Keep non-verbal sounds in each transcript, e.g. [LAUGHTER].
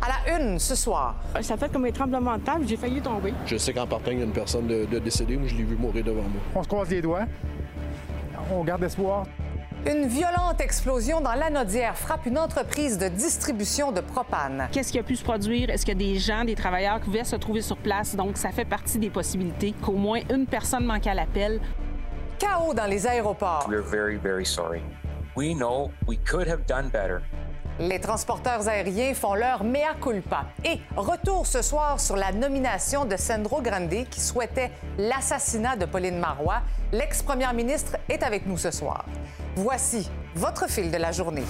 À la une ce soir. Ça fait comme un tremblement de table, j'ai failli tomber. Je sais qu'en partant, il y a une personne de, de décédée. Moi, je l'ai vu mourir devant moi. On se croise les doigts. On garde espoir. Une violente explosion dans l'anodière frappe une entreprise de distribution de propane. Qu'est-ce qui a pu se produire? Est-ce qu'il y a des gens, des travailleurs qui pouvaient se trouver sur place? Donc, ça fait partie des possibilités qu'au moins une personne manque à l'appel. Chaos dans les aéroports. We're very, very sorry. We know we could have done better. Les transporteurs aériens font leur mea culpa. Et retour ce soir sur la nomination de Sandro Grande qui souhaitait l'assassinat de Pauline Marois. L'ex-première ministre est avec nous ce soir. Voici votre fil de la journée.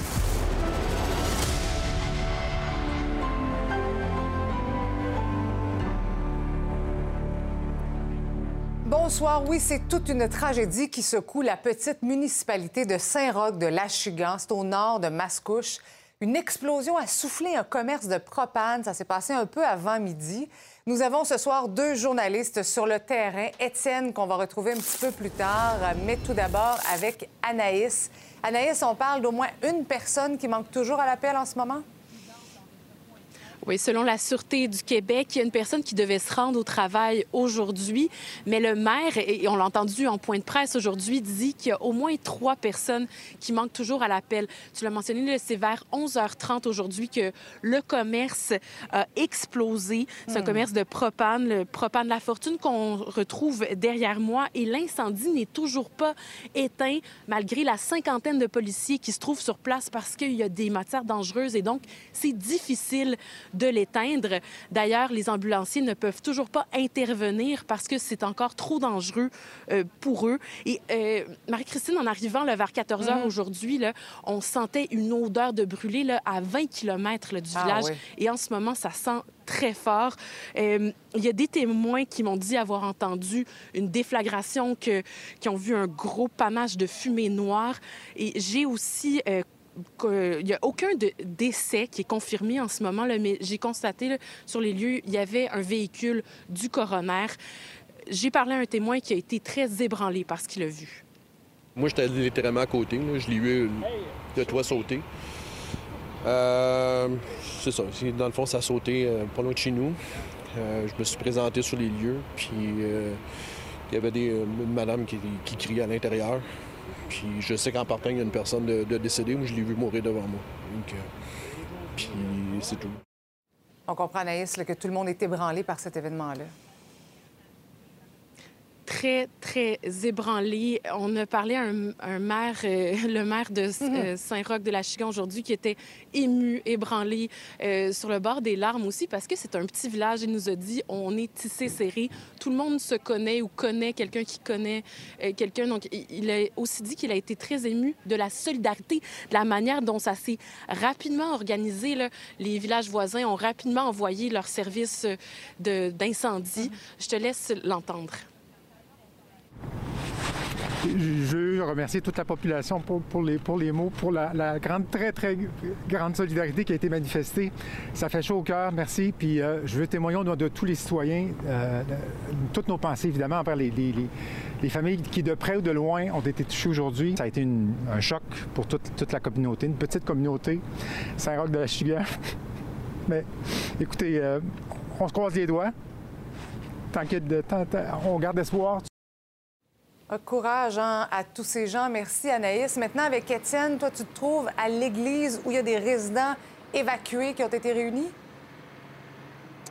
Bonsoir. Oui, c'est toute une tragédie qui secoue la petite municipalité de Saint-Roch de l'Achigan. C'est au nord de Mascouche. Une explosion a soufflé un commerce de propane. Ça s'est passé un peu avant midi. Nous avons ce soir deux journalistes sur le terrain. Étienne, qu'on va retrouver un petit peu plus tard, mais tout d'abord avec Anaïs. Anaïs, on parle d'au moins une personne qui manque toujours à l'appel en ce moment? Oui, selon la Sûreté du Québec, il y a une personne qui devait se rendre au travail aujourd'hui, mais le maire, et on l'a entendu en point de presse aujourd'hui, dit qu'il y a au moins trois personnes qui manquent toujours à l'appel. Tu l'as mentionné, c'est vers 11h30 aujourd'hui que le commerce a explosé. C'est un commerce de propane, le propane La Fortune qu'on retrouve derrière moi, et l'incendie n'est toujours pas éteint malgré la cinquantaine de policiers qui se trouvent sur place parce qu'il y a des matières dangereuses et donc c'est difficile de l'éteindre. D'ailleurs, les ambulanciers ne peuvent toujours pas intervenir parce que c'est encore trop dangereux euh, pour eux. Et euh, Marie-Christine, en arrivant là, vers 14 heures aujourd'hui, là, on sentait une odeur de brûlé là, à 20 km du Ah, village. oui. Et en ce moment, ça sent très fort. Euh, Il y a des témoins qui m'ont dit avoir entendu une déflagration, que, qui ont vu un gros panache de fumée noire. Et j'ai aussi... euh, que- il n'y a aucun décès qui est confirmé en ce moment, mais j'ai constaté sur les lieux, il y avait un véhicule du coroner. J'ai parlé à un témoin qui a été très ébranlé par ce qu'il a vu. Moi, j'étais littéralement à côté. là. Je l'ai vu de toit sauter. Euh, c'est ça. Dans le fond, ça a sauté euh, pas loin de chez nous. Euh, je me suis présenté sur les lieux, puis euh, il y avait des, euh, une madame qui, qui criait à l'intérieur. Puis je sais qu'en partant, il y a une personne de, décédée. Moi, je l'ai vu mourir devant moi. Donc, euh, puis c'est tout. On comprend, Anaïs, que tout le monde est ébranlé par cet événement-là. Très, très ébranlé. On a parlé à un, un maire, euh, [LAUGHS] le maire de euh, Saint-Roch de la Chigan aujourd'hui, qui était ému, ébranlé, euh, sur le bord des larmes aussi, parce que c'est un petit village. Il nous a dit on est tissé serré. Tout le monde se connaît ou connaît quelqu'un qui connaît quelqu'un. Donc, il- a aussi dit qu'il a été très ému de la solidarité, de la manière dont ça s'est rapidement organisé. là. Les villages voisins ont rapidement envoyé leurs services d'incendie. Je te laisse l'entendre. Je veux remercier toute la population pour, les, mots, pour la, grande, très, très grande solidarité qui a été manifestée. Ça fait chaud au cœur, merci. Puis euh, je veux témoigner au nom de tous les citoyens, euh, toutes nos pensées, évidemment, envers les, les- les- les familles qui, de près ou de loin, ont été touchées aujourd'hui. Ça a été un choc pour toute, la communauté, une petite communauté, Saint-Roch de la Chigan. [LAUGHS] Mais écoutez, euh, on se croise les doigts. Tant- on garde espoir. Courage hein, à tous ces gens. Merci, Anaïs. Maintenant, avec Étienne, toi, tu te trouves à l'église où il y a des résidents évacués qui ont été réunis?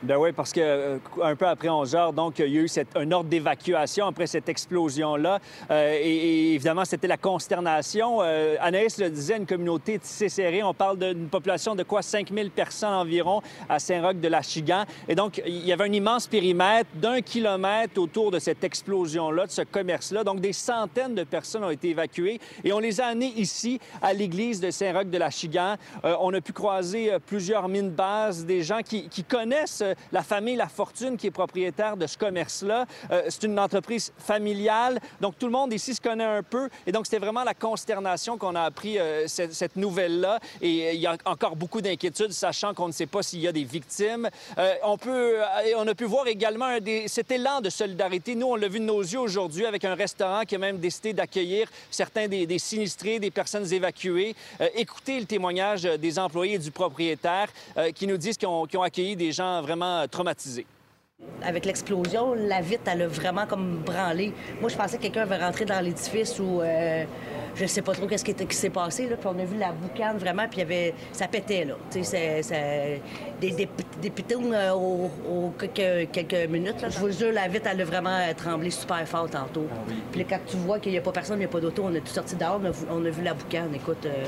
Ben oui, parce que euh, un peu après 11 heures, donc, il y a eu cette- un ordre d'évacuation après cette explosion-là. Euh, et, évidemment, c'était la consternation. Euh, Anaïs le disait, une communauté tissée serrée. On parle d'une population de quoi? 5 000 personnes environ à Saint-Roch de la Chigan. Et donc, il y avait un immense périmètre d'un kilomètre autour de cette explosion-là, de ce commerce-là. Donc, des centaines de personnes ont été évacuées et on les a amenées ici, à l'église de Saint-Roch de la Chigan. On a pu croiser plusieurs mines bases, des gens qui, qui connaissent la famille La Fortune qui est propriétaire de ce commerce-là. c'est une entreprise familiale, donc tout le monde ici se connaît un peu. Et donc, c'était vraiment la consternation qu'on a appris cette, cette nouvelle-là. Et il y a encore beaucoup d'inquiétudes, sachant qu'on ne sait pas s'il y a des victimes. on, peut, on a pu voir également des, cet élan de solidarité. Nous, on l'a vu de nos yeux aujourd'hui avec un restaurant qui a même décidé d'accueillir certains des, sinistrés, des personnes évacuées. Euh, écoutez le témoignage des employés et du propriétaire euh, qui nous disent qu'ils ont, accueilli des gens vraiment traumatisés. Avec l'explosion, la vitre, elle a vraiment comme branlé. Moi, je pensais que quelqu'un avait rentré dans l'édifice ou euh, je sais pas trop qu'est-ce qui, s'est passé. Là. Puis on a vu la boucane vraiment, puis y avait... ça pétait. Là. Tu sais, des, des, des pitounes euh, au, quelques, quelques, minutes. Là. Je vous jure, la vitre, elle a vraiment tremblé super fort tantôt. Ah puis quand tu vois qu'il n'y a pas personne, il n'y a pas d'auto, on est tout sorti dehors, on a, vu la boucane. Écoute, euh,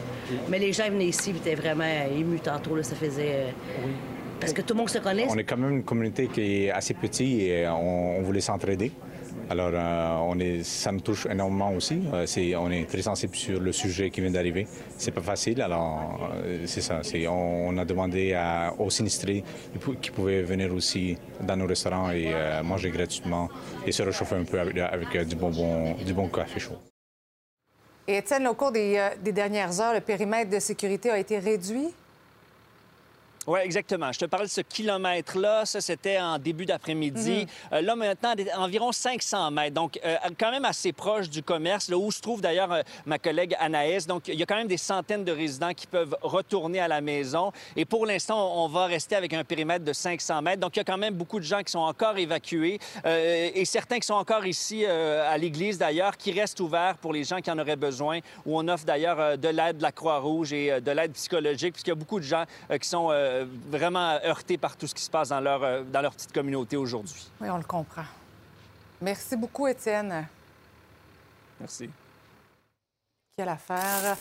mais les gens venaient ici, ils étaient vraiment émus tantôt. Là, ça faisait. Parce que tout le monde se connaît. On est quand même une communauté qui est assez petite et on, voulait s'entraider. Alors, euh, on est, ça nous touche énormément aussi. Euh, on est très sensible sur le sujet qui vient d'arriver. C'est pas facile. Alors, euh, c'est ça. On, on, a demandé aux sinistrés qui pouvaient venir aussi dans nos restaurants et manger gratuitement et se réchauffer un peu avec, du, bonbon, du bon café chaud. Et Étienne, au cours des dernières heures, le périmètre de sécurité a été réduit? Oui, exactement. Je te parle de ce kilomètre-là. Ça, c'était en début d'après-midi. Mhm. Euh, là, maintenant, environ 500 mètres. Donc, euh, quand même assez proche du commerce, là où se trouve d'ailleurs euh, ma collègue Anaïs. Donc, il y a quand même des centaines de résidents qui peuvent retourner à la maison. Et pour l'instant, on va rester avec un périmètre de 500 mètres. Donc, il y a quand même beaucoup de gens qui sont encore évacués et certains qui sont encore ici à l'église, d'ailleurs, qui restent ouverts pour les gens qui en auraient besoin, où on offre d'ailleurs de l'aide de la Croix-Rouge et de l'aide psychologique, puisqu'il y a beaucoup de gens qui sont euh, vraiment heurtés par tout ce qui se passe dans leur, euh, dans leur petite communauté aujourd'hui. Oui, on le comprend. Merci beaucoup, Étienne. Merci. Quelle affaire.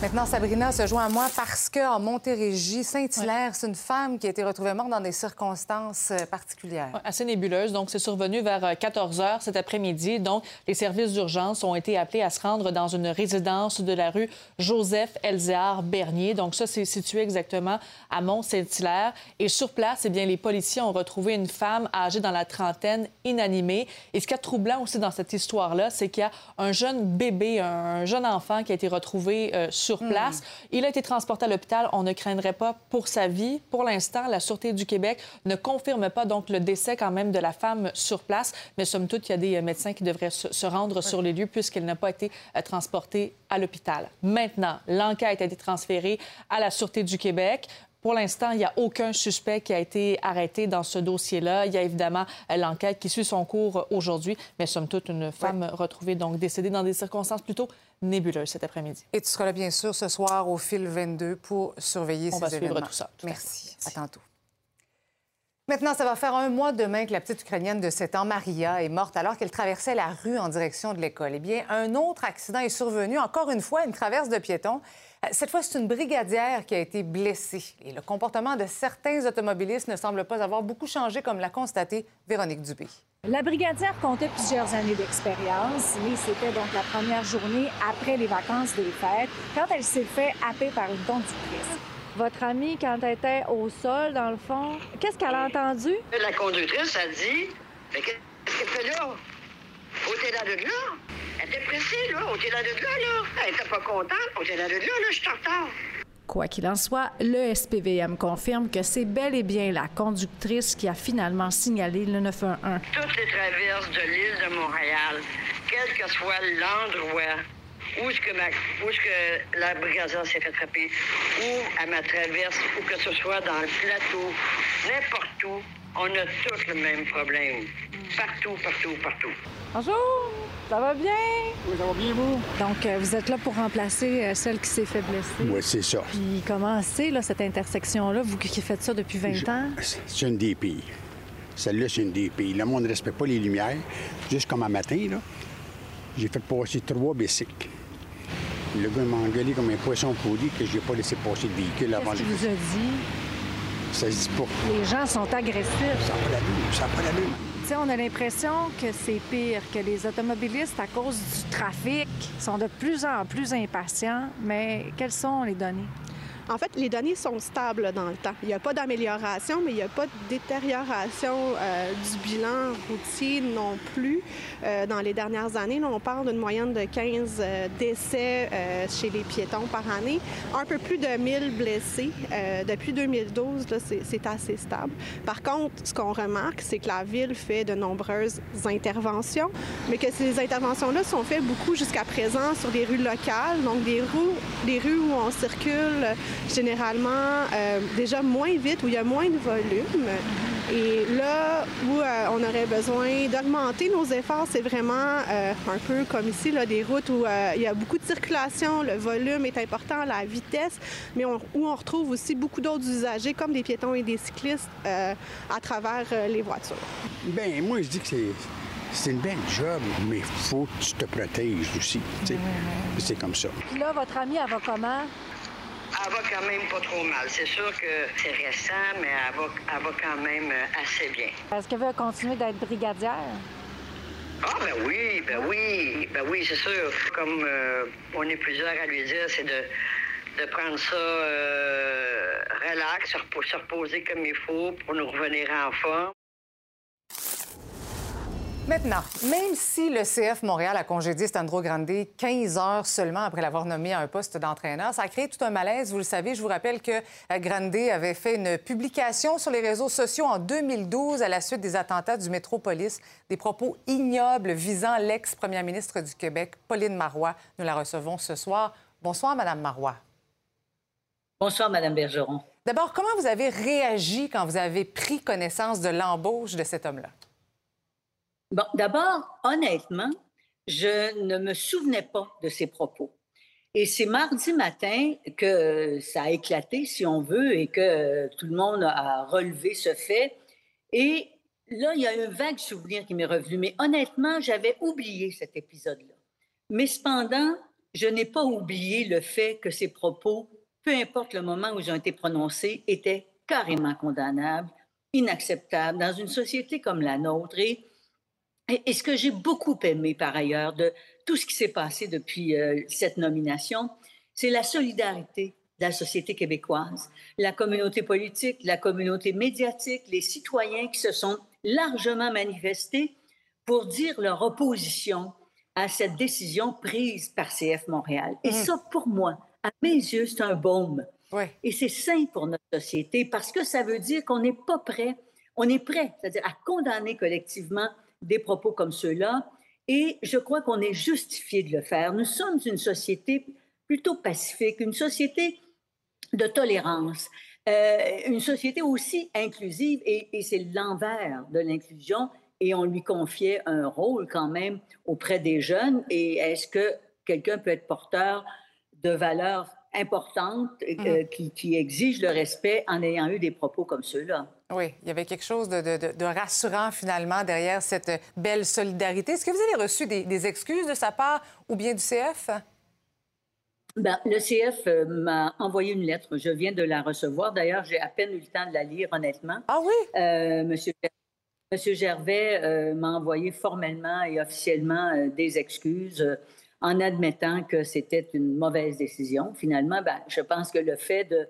Maintenant, Sabrina se joint à moi parce qu'en Montérégie, Saint-Hilaire, c'est une femme qui a été retrouvée morte dans des circonstances euh, particulières. assez nébuleuses. Donc, c'est survenu vers 14 euh, heures cet après-midi. Donc, les services d'urgence ont été appelés à se rendre dans une résidence de la rue Joseph Elzéar Bernier. Donc, ça, c'est situé exactement à Mont-Saint-Hilaire. Et sur place, eh bien, les policiers ont retrouvé une femme âgée dans la trentaine, inanimée. Et ce qui est troublant aussi dans cette histoire-là, c'est qu'il y a un jeune bébé, un jeune enfant qui a été retrouvé euh, sur hmm. place. Il a été transporté à l'hôpital. On ne craindrait pas pour sa vie. Pour l'instant, la Sûreté du Québec ne confirme pas donc le décès quand même de la femme sur place. Mais somme toute, il y a des euh, médecins qui devraient se rendre sur les lieux puisqu'elle n'a pas été euh, transportée à l'hôpital. Maintenant, l'enquête a été transférée à la Sûreté du Québec. Pour l'instant, il n'y a aucun suspect qui a été arrêté dans ce dossier-là. Il y a évidemment l'enquête qui suit son cours aujourd'hui, mais somme toute, une femme retrouvée donc décédée dans des circonstances plutôt nébuleuses cet après-midi. Et tu seras là, bien sûr, ce soir au fil 22 pour surveiller On ces va suivre tout ça. Merci. À tantôt. Maintenant, ça va faire un mois demain que la petite Ukrainienne de 7 ans, Maria, est morte alors qu'elle traversait la rue en direction de l'école. Eh bien, un autre accident est survenu, encore une fois, une traverse de piétons. Cette fois, c'est une brigadière qui a été blessée. Et le comportement de certains automobilistes ne semble pas avoir beaucoup changé, comme l'a constaté Véronique Dubé. La brigadière comptait plusieurs années d'expérience, mais c'était donc la première journée après les vacances des fêtes, quand elle s'est fait happer par une conductrice. Votre amie, quand elle était au sol, dans le fond, qu'est-ce qu'elle a entendu? La conductrice a dit Qu'est-ce qu'elle fait là? Ôtez là de là. Elle était pressée, là. Ôtez là de là, là. Elle était pas contente. Ôtez là de là, là. Je suis en retard. Quoi qu'il en soit, le SPVM confirme que c'est bel et bien la conductrice qui a finalement signalé le 911. Toutes les traverses de l'île de Montréal, quel que soit l'endroit où est-ce que, que la brigadière s'est fait frapper, ou à ma traverse, ou que ce soit dans le plateau, n'importe où, on a tous le même problème. Partout, partout, partout. Bonjour, ça va bien? Oui, ça va bien, vous? Donc, euh, vous êtes là pour remplacer euh, celle qui s'est fait blesser? Oui, c'est ça. Puis, comment c'est, là, cette intersection-là, vous qui faites ça depuis 20 ans? C'est une des pires. Celle-là, c'est une des pires. Le monde ne respecte pas les lumières. Juste comme un matin, là, j'ai fait passer trois bicycles. Le gars m'a engueulé comme un poisson pourri que je n'ai pas laissé passer le véhicule avant Qu'est-ce qu'il vous a dit? Ça se dit pas. Les gens sont agressifs. Ça n'a pas l'allure, ça n'a pas l'allure. On a l'impression que c'est pire, que les automobilistes, à cause du trafic, sont de plus en plus impatients. Mais quelles sont les données? En fait, les données sont stables dans le temps. Il n'y a pas d'amélioration, mais il n'y a pas de détérioration euh, du bilan routier non plus. Euh, dans les dernières années, on parle d'une moyenne de 15 euh, décès chez les piétons par année, un peu plus de 1000 blessés. depuis 2012, c'est assez stable. Par contre, ce qu'on remarque, c'est que la ville fait de nombreuses interventions, mais que ces interventions-là sont faites beaucoup jusqu'à présent sur des rues locales, donc des rues, des rues où on circule généralement déjà moins vite, où il y a moins de volume. Et là où euh, on aurait besoin d'augmenter nos efforts, c'est vraiment euh, un peu comme ici, là, des routes où euh, il y a beaucoup de circulation, le volume est important, la vitesse, mais où on retrouve aussi beaucoup d'autres usagers comme des piétons et des cyclistes à travers les voitures. Bien, moi, je dis que c'est une belle job, mais il faut que tu te protèges aussi. C'est comme ça. Puis là, votre amie, elle va comment? Elle va quand même pas trop mal. C'est sûr que c'est récent, mais elle va, elle va quand même euh, assez bien. Est-ce qu'elle veut continuer d'être brigadière? Ah, ben oui, ben oui, ben oui, c'est sûr. Comme euh, on est plusieurs à lui dire, c'est de, de prendre ça euh, relax, se reposer comme il faut pour nous revenir en forme. Maintenant, même si le CF Montréal a congédié Sandro Grande 15 heures seulement après l'avoir nommé à un poste d'entraîneur, ça a créé tout un malaise. Vous le savez, je vous rappelle que euh, Grande avait fait une publication sur les réseaux sociaux en 2012 à la suite des attentats du Métropolis, des propos ignobles visant l'ex-première ministre du Québec, Pauline Marois. Nous la recevons ce soir. Bonsoir, Madame Marois. Bonsoir, Madame Bergeron. D'abord, comment vous avez réagi quand vous avez pris connaissance de l'embauche de cet homme-là? Bon, d'abord, honnêtement, je ne me souvenais pas de ces propos. Et c'est mardi matin que ça a éclaté, si on veut, et que tout le monde a relevé ce fait. Et là, il y a un vague souvenir qui m'est revenu. Mais honnêtement, j'avais oublié cet épisode-là. Mais cependant, je n'ai pas oublié le fait que ces propos, peu importe le moment où ils ont été prononcés, étaient carrément condamnables, inacceptables dans une société comme la nôtre. Et, ce que j'ai beaucoup aimé par ailleurs de tout ce qui s'est passé depuis euh, cette nomination, c'est la solidarité de la société québécoise, la communauté politique, la communauté médiatique, les citoyens qui se sont largement manifestés pour dire leur opposition à cette décision prise par CF Montréal. Et mmh. ça, pour moi, à mes yeux, c'est un baume. Et c'est sain pour notre société parce que ça veut dire qu'on n'est pas prêt, on est prêt, c'est-à-dire à condamner collectivement des propos comme ceux-là. Et je crois qu'on est justifié de le faire. Nous sommes une société plutôt pacifique, une société de tolérance, euh, une société aussi inclusive, et, et c'est l'envers de l'inclusion, et on lui confiait un rôle quand même auprès des jeunes. Et est-ce que quelqu'un peut être porteur de valeurs importantes euh, mmh. qui, exigent le respect en ayant eu des propos comme ceux-là. Oui, il y avait quelque chose de, rassurant finalement derrière cette belle solidarité. Est-ce que vous avez reçu des, excuses de sa part ou bien du CF? Ben, le CF euh, m'a envoyé une lettre. Je viens de la recevoir. D'ailleurs, j'ai à peine eu le temps de la lire, honnêtement. Ah oui? Euh, monsieur, Monsieur Gervais m'a envoyé formellement et officiellement des excuses en admettant que c'était une mauvaise décision. Finalement, ben, je pense que le fait de,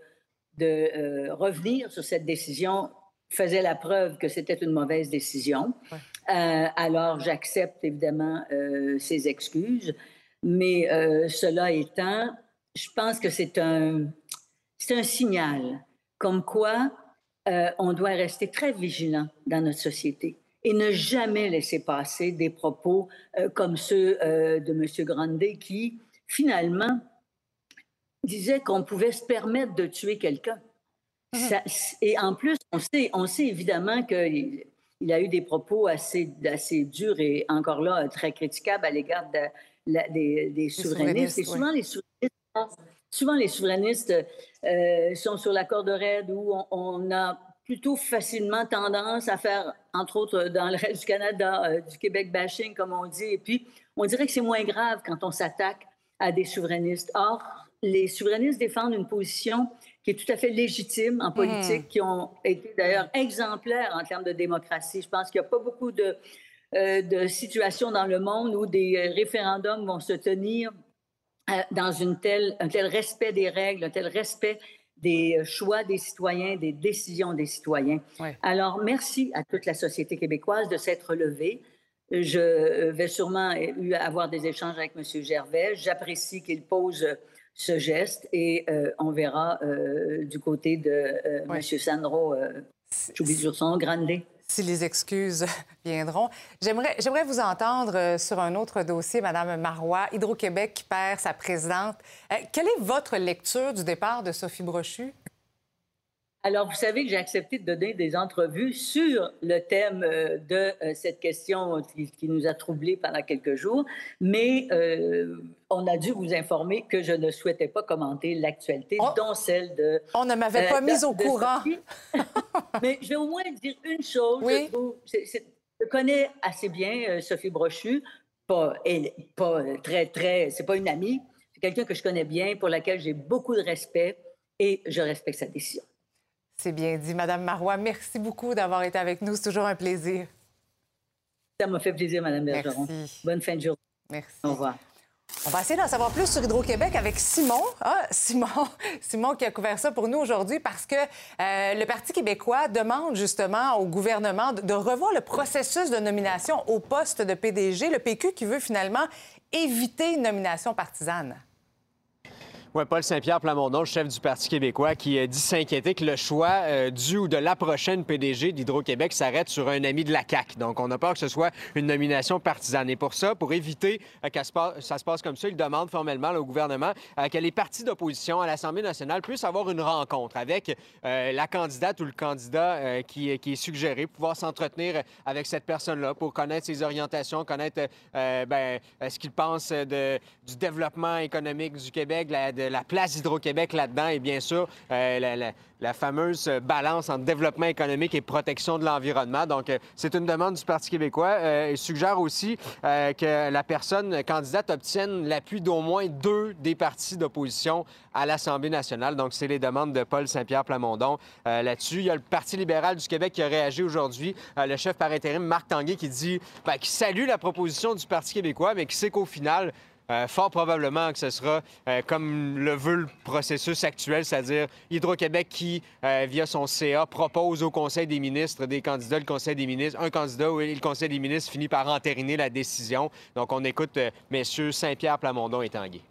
de euh, revenir sur cette décision faisait la preuve que c'était une mauvaise décision. Euh, alors, j'accepte évidemment euh, ses excuses, mais cela étant, je pense que c'est un, c'est un signal comme quoi on doit rester très vigilant dans notre société et ne jamais laisser passer des propos euh, comme ceux euh, de M. Grandet qui, finalement, disait qu'on pouvait se permettre de tuer quelqu'un. Mm-hmm. Et en plus, on sait, on sait évidemment qu'il il a eu des propos assez, assez durs et encore là très critiquables à l'égard des, souverainistes. Et souvent, les souverainistes, souvent, les souverainistes euh, sont sur la corde raide où on, on a plutôt facilement tendance à faire, entre autres dans le reste du Canada, euh, du Québec bashing, comme on dit. Et puis, on dirait que c'est moins grave quand on s'attaque à des souverainistes. Or, les souverainistes défendent une position qui est tout à fait légitime en politique, mmh. qui ont été d'ailleurs exemplaires en termes de démocratie. Je pense qu'il n'y a pas beaucoup de, euh, de situations dans le monde où des euh, référendums vont se tenir dans une telle, un tel respect des règles, un tel respect des choix des citoyens, des décisions des citoyens. Alors, merci à toute la société québécoise de s'être levée. Je vais sûrement avoir des échanges avec M. Gervais. J'apprécie qu'il pose ce geste et euh, on verra euh, du côté de euh, M. Sandro, j'oublie son Grande. Si les excuses [LAUGHS] viendront. J'aimerais vous entendre sur un autre dossier, Mme Marois, Hydro-Québec qui perd sa présidente. quelle est votre lecture du départ de Sophie Brochu? Alors, vous savez que j'ai accepté de donner des entrevues sur le thème euh, de euh, cette question qui, nous a troublés pendant quelques jours, mais euh, on a dû vous informer que je ne souhaitais pas commenter l'actualité, oh! dont celle de... On ne m'avait pas mise au courant. [LAUGHS] mais je vais au moins dire une chose. Oui. Je, connais assez bien Sophie Brochu, pas, elle, pas très, très... C'est pas une amie, c'est quelqu'un que je connais bien, pour laquelle j'ai beaucoup de respect et je respecte sa décision. C'est bien dit. Madame Marois, merci beaucoup d'avoir été avec nous. C'est toujours un plaisir. Ça m'a fait plaisir, Madame Bergeron. Bonne fin de journée. Merci. Au revoir. On va essayer d'en savoir plus sur Hydro-Québec avec Simon. Ah, Simon, [LAUGHS] Simon qui a couvert ça pour nous aujourd'hui parce que euh, le Parti québécois demande justement au gouvernement de revoir le processus de nomination au poste de PDG. Le PQ qui veut finalement éviter une nomination partisane. Oui, Paul Saint-Pierre Plamondon, chef du Parti québécois, qui dit s'inquiéter que le choix euh, du ou de la prochaine PDG d'Hydro-Québec s'arrête sur un ami de la CAQ. Donc, on a peur que ce soit une nomination partisane. Et pour ça, pour éviter euh, que ça se passe comme ça, il demande formellement au gouvernement euh, que les partis d'opposition à l'Assemblée nationale puissent avoir une rencontre avec la candidate ou le candidat qui, est suggéré, pouvoir s'entretenir avec cette personne-là pour connaître ses orientations, connaître ben, ce qu'il pense de, du développement économique du Québec, la, la place d'Hydro-Québec là-dedans et bien sûr euh, la, fameuse balance entre développement économique et protection de l'environnement. Donc, euh, c'est une demande du Parti québécois. Euh, il suggère aussi que la personne candidate obtienne l'appui d'au moins deux des partis d'opposition à l'Assemblée nationale. Donc, c'est les demandes de Paul Saint-Pierre Plamondon là-dessus. Il y a le Parti libéral du Québec qui a réagi aujourd'hui. le chef par intérim, Marc Tanguay, qui dit ben, qu'il salue la proposition du Parti québécois, mais qui sait qu'au final, euh, fort probablement que ce sera euh, comme le veut le processus actuel, c'est-à-dire Hydro-Québec qui, euh, via son CA, propose au Conseil des ministres des candidats, le Conseil des ministres, un candidat et le Conseil des ministres finit par entériner la décision. Donc, on écoute messieurs Saint-Pierre, Plamondon et Tanguy.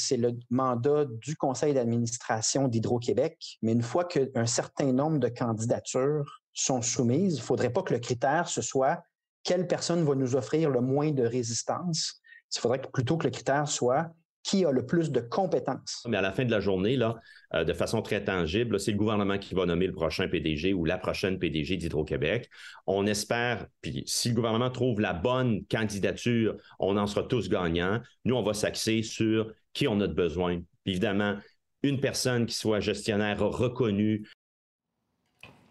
C'est le mandat du conseil d'administration d'Hydro-Québec, mais une fois qu'un certain nombre de candidatures sont soumises, il ne faudrait pas que le critère ce soit quelle personne va nous offrir le moins de résistance, il faudrait plutôt que le critère soit qui a le plus de compétences. Mais à la fin de la journée, là, euh, de façon très tangible, c'est le gouvernement qui va nommer le prochain PDG ou la prochaine PDG d'Hydro-Québec. On espère, puis si le gouvernement trouve la bonne candidature, on en sera tous gagnants. Nous, on va s'axer sur qui on a de besoin. évidemment, une personne qui soit gestionnaire reconnue,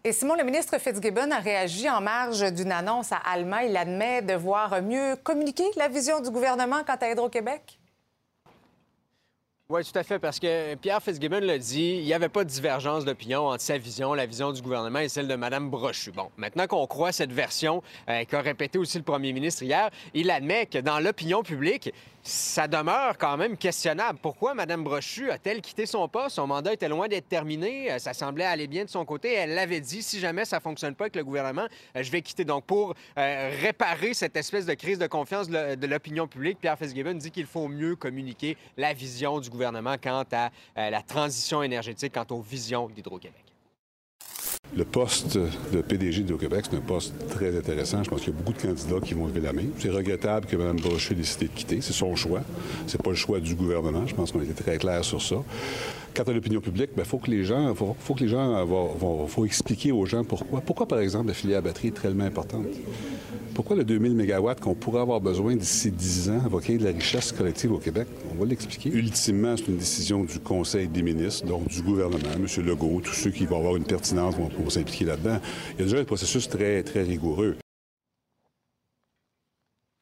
et Simon, le ministre Fitzgibbon a réagi en marge d'une annonce à Alma. Il admet devoir mieux communiquer la vision du gouvernement quant à Hydro-Québec. Oui, tout à fait, parce que Pierre Fitzgibbon l'a dit, il n'y avait pas de divergence d'opinion entre sa vision, la vision du gouvernement et celle de Mme Brochu. Bon, maintenant qu'on croit cette version euh, qu'a répété aussi le premier ministre hier, il admet que dans l'opinion publique, ça demeure quand même questionnable. Pourquoi Mme Brochu a-t-elle quitté son poste? Son mandat était loin d'être terminé. Euh, ça semblait aller bien de son côté. Elle l'avait dit, si jamais ça ne fonctionne pas avec le gouvernement, euh, je vais quitter. Donc, pour euh, réparer cette espèce de crise de confiance de l'opinion publique, Pierre Fitzgibbon dit qu'il faut mieux communiquer la vision du gouvernement quant à la transition énergétique, quant aux visions d'Hydro-Québec. Le poste de PDG de Québec, c'est un poste très intéressant. Je pense qu'il y a beaucoup de candidats qui vont lever la main. C'est regrettable que Mme Brochet ait décidé de quitter. C'est son choix. C'est pas le choix du gouvernement. Je pense qu'on été très clair sur ça. Quant à l'opinion publique, il ben, faut que les gens, faut, que les gens, vont, faut expliquer aux gens pourquoi. Pourquoi, par exemple, la filière batterie est tellement importante? Pourquoi le 2000 MW qu'on pourrait avoir besoin d'ici 10 ans va créer de la richesse collective au Québec? On va l'expliquer. Ultimement, c'est une décision du Conseil des ministres, donc du gouvernement, M. Legault, tous ceux qui vont avoir une pertinence vont, s'impliquer là-dedans. Il y a déjà un processus très, très rigoureux.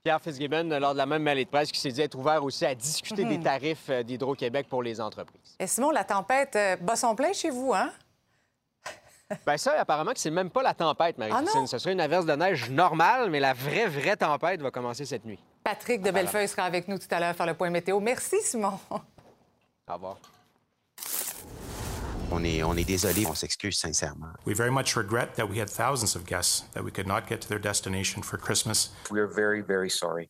Pierre Fitzgibbon, lors de la même mêlée de presse, qui s'est dit être ouvert aussi à discuter des mhm. tarifs euh, d'Hydro-Québec pour les entreprises. Et Simon, la tempête euh, bat son plein chez vous, hein? [LAUGHS] Bien, ça, apparemment que c'est même pas la tempête, Marie-Christine. Ah Ce serait une averse de neige normale, mais la vraie, vraie tempête va commencer cette nuit. Patrick de Bellefeuille sera avec nous tout à l'heure faire le point météo. Merci, Simon. Au revoir. On est, on est désolé, on s'excuse sincèrement. We very much regret that we had thousands of guests that we could not get to their destination for Christmas. We are very, very sorry.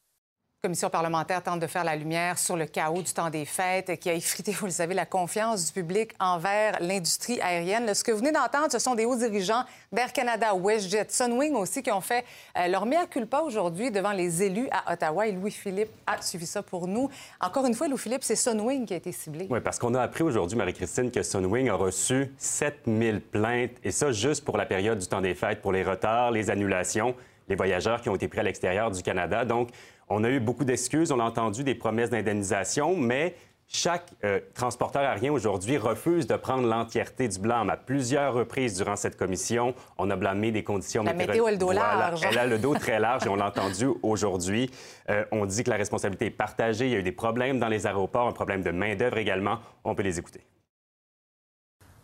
Commission parlementaire tente de faire la lumière sur le chaos du temps des fêtes qui a effrité, vous le savez, la confiance du public envers l'industrie aérienne. ce que vous venez d'entendre, ce sont des hauts dirigeants d'Air Canada, WestJet, Sunwing aussi, qui ont fait euh, leur mea culpa aujourd'hui devant les élus à Ottawa. Et Louis-Philippe a suivi ça pour nous. Encore une fois, Louis-Philippe, c'est Sunwing qui a été ciblé. Oui, parce qu'on a appris aujourd'hui, Marie-Christine, que Sunwing a reçu 7000 plaintes, et ça juste pour la période du temps des fêtes, pour les retards, les annulations, les voyageurs qui ont été pris à l'extérieur du Canada. Donc, on a eu beaucoup d'excuses, on a entendu des promesses d'indemnisation, mais chaque euh, transporteur aérien aujourd'hui refuse de prendre l'entièreté du blâme. À plusieurs reprises durant cette commission, on a blâmé des conditions La météo a le dos large. Elle a le dos [LAUGHS] très large et on l'a entendu aujourd'hui. Euh, on dit que la responsabilité est partagée. Il y a eu des problèmes dans les aéroports, un problème de main-d'œuvre également. On peut les écouter.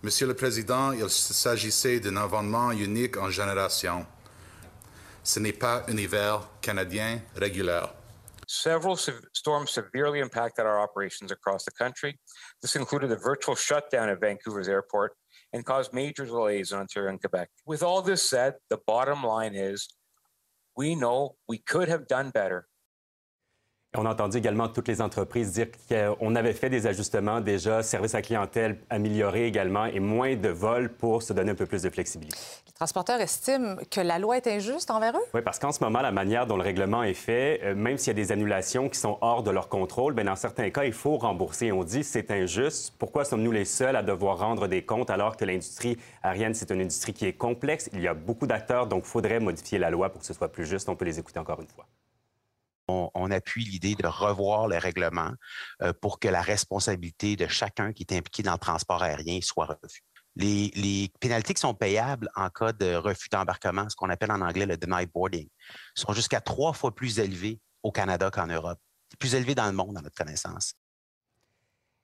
Monsieur le Président, il s'agissait d'un événement unique en génération ce n'est pas un hiver canadien régulier. Several storms severely impacted our operations across the country. This included a virtual shutdown at Vancouver's airport and caused major delays in Ontario and Quebec. With all this said, the bottom line is we know we could have done better. On a entendu également toutes les entreprises dire qu'on avait fait des ajustements déjà, service à clientèle amélioré également et moins de vols pour se donner un peu plus de flexibilité. Les transporteurs estiment que la loi est injuste envers eux? Oui, parce qu'en ce moment, la manière dont le règlement est fait, euh, même s'il y a des annulations qui sont hors de leur contrôle, bien, dans certains cas, il faut rembourser. On dit c'est injuste. Pourquoi sommes-nous les seuls à devoir rendre des comptes alors que l'industrie aérienne, c'est une industrie qui est complexe? Il y a beaucoup d'acteurs, donc il faudrait modifier la loi pour que ce soit plus juste. On peut les écouter encore une fois on, appuie l'idée de revoir le règlement euh, pour que la responsabilité de chacun qui est impliqué dans le transport aérien soit revue. Les, pénalités qui sont payables en cas de refus d'embarquement, ce qu'on appelle en anglais le denied boarding, sont jusqu'à trois fois plus élevées au Canada qu'en Europe. Plus élevées dans le monde, à notre connaissance.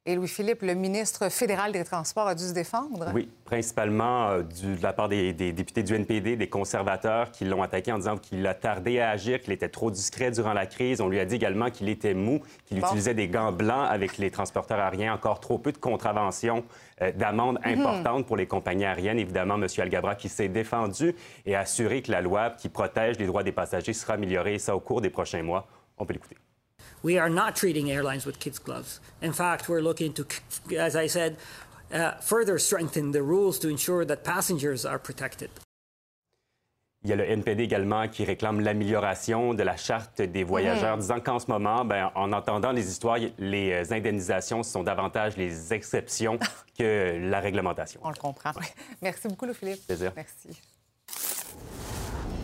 Et Louis-Philippe, le ministre fédéral des Transports a dû se défendre? Oui, principalement euh, de la part des, députés du NPD, des conservateurs qui l'ont attaqué en disant qu'il a tardé à agir, qu'il était trop discret durant la crise. On lui a dit également qu'il était mou, qu'il utilisait des gants blancs avec les transporteurs aériens, encore trop peu de contraventions, euh, d'amendes mhm. importantes pour les compagnies aériennes. Évidemment, M. Algabra qui s'est défendu et a assuré que la loi qui protège les droits des passagers sera améliorée, et ça au cours des prochains mois. On peut l'écouter. We are not treating airlines with kids' gloves. In fact, we're looking to, as I said, uh, further strengthen the rules to ensure that passengers are protected. Il y a le NPD également qui réclame l'amélioration de la charte des voyageurs, mmh. disant qu'en ce moment, ben, en entendant les histoires, les indemnisations sont davantage les exceptions [LAUGHS] que la réglementation. On le comprend. Merci beaucoup, Philippe. Plaisir. Merci.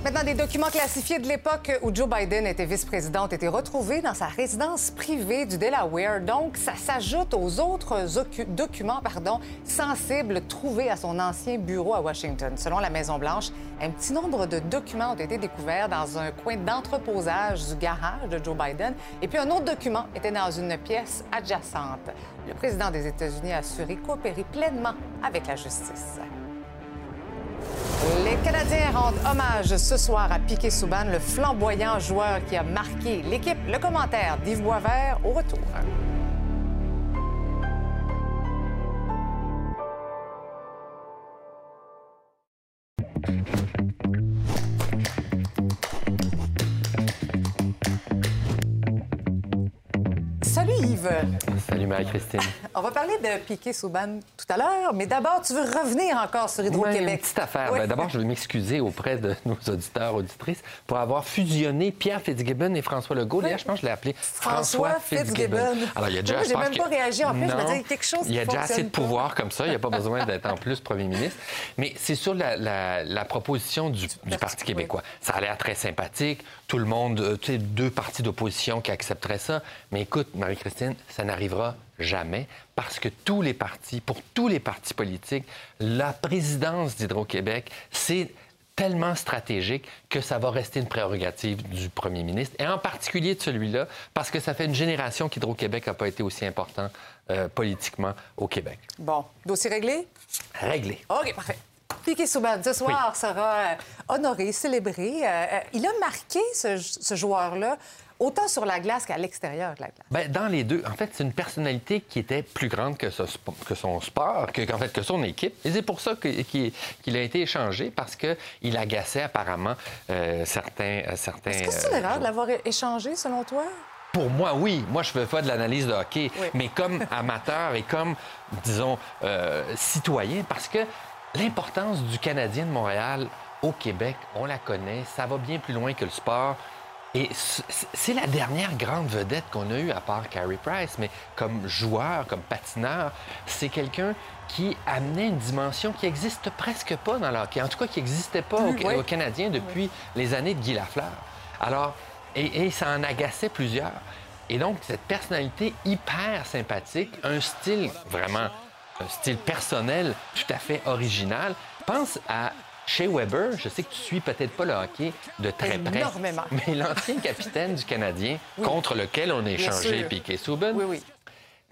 Maintenant, des documents classifiés de l'époque où Joe Biden était vice-président ont été retrouvés dans sa résidence privée du Delaware. Donc, ça s'ajoute aux autres documents pardon, sensibles trouvés à son ancien bureau à Washington. Selon la Maison-Blanche, un petit nombre de documents ont été découverts dans un coin d'entreposage du garage de Joe Biden. Et puis, un autre document était dans une pièce adjacente. Le président des États-Unis a assuré coopérer pleinement avec la justice. Les Canadiens rendent hommage ce soir à Piquet Souban, le flamboyant joueur qui a marqué l'équipe. Le commentaire d'Yves Boisvert au retour. Salut Marie-Christine. On va parler de Piquet Souban tout à l'heure, mais d'abord, tu veux revenir encore sur Hydro-Québec. Oui, une petite affaire. Ben, d'abord, je veux m'excuser auprès de nos auditeurs, auditrices, pour avoir fusionné Pierre Fitzgibbon et François Legault. Là, je pense que je l'ai appelé François, Fitzgibbon. Alors, il y a déjà... Moi, j'ai même pas réagi. En plus, je me quelque chose Il y a déjà assez de pouvoir comme ça. Il n'y a pas besoin d'être en plus premier ministre. Mais c'est sur la, proposition du, Parti québécois. Ça a l'air très sympathique. Tout le monde, euh, tu sais, deux partis d'opposition qui accepteraient ça. Mais écoute, Marie-Christine, ça n'arrivera jamais parce que tous les partis, pour tous les partis politiques, la présidence d'Hydro-Québec, c'est tellement stratégique que ça va rester une prérogative du premier ministre, et en particulier de celui-là, parce que ça fait une génération qu'Hydro-Québec n'a pas été aussi important euh, politiquement au Québec. Bon, dossier réglé? Réglé. OK, parfait. Piquet Souban, ce soir, sera euh, honoré, célébré. Euh, il a marqué, ce, ce joueur-là, autant sur la glace qu'à l'extérieur de la glace. Bien, dans les deux. En fait, c'est une personnalité qui était plus grande que, que son sport, que, en fait, que son équipe. Et c'est pour ça qu'il a été échangé, parce qu'il agaçait apparemment euh, certains, certains... Est-ce que c'est une erreur de l'avoir échangé, selon toi? Pour moi, oui. Moi, je fais pas de l'analyse de hockey, mais comme [LAUGHS] amateur et comme, disons, euh, citoyen, parce que l'importance du Canadien de Montréal au Québec, on la connaît, ça va bien plus loin que le sport. Et c'est la dernière grande vedette qu'on a eue à part Carey Price, mais comme joueur, comme patineur, c'est quelqu'un qui amenait une dimension qui n'existe presque pas dans le hockey, en tout cas qui n'existait pas au, Canadien depuis les années de Guy Lafleur. Alors, et, ça en agaçait plusieurs. Et donc, cette personnalité hyper sympathique, un style vraiment, un style personnel tout à fait original. Pense à Shea Weber, je sais que tu suis peut-être pas le hockey de très près. Énormément. Mais l'ancien capitaine du Canadien, contre lequel on a échangé Piquet Souben, oui, oui.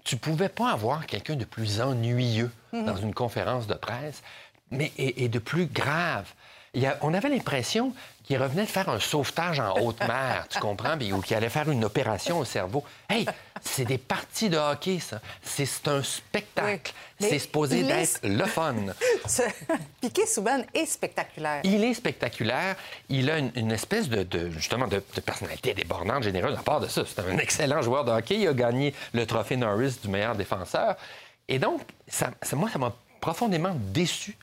tu pouvais pas avoir quelqu'un de plus ennuyeux mm-hmm. dans une conférence de presse, mais et de plus grave on avait l'impression qu'il revenait de faire un sauvetage en haute mer, tu comprends, ou qu'il allait faire une opération au cerveau. Hey, c'est des parties de hockey, ça. C'est un spectacle. c'est supposé d'être le fun. [LAUGHS] Piqué Souban est spectaculaire. Il est spectaculaire. Il a une, espèce de, justement, de, personnalité débordante, généreuse. À part de ça, c'est un excellent joueur de hockey. Il a gagné le trophée Norris du meilleur défenseur. Et donc, ça, moi, ça m'a profondément déçu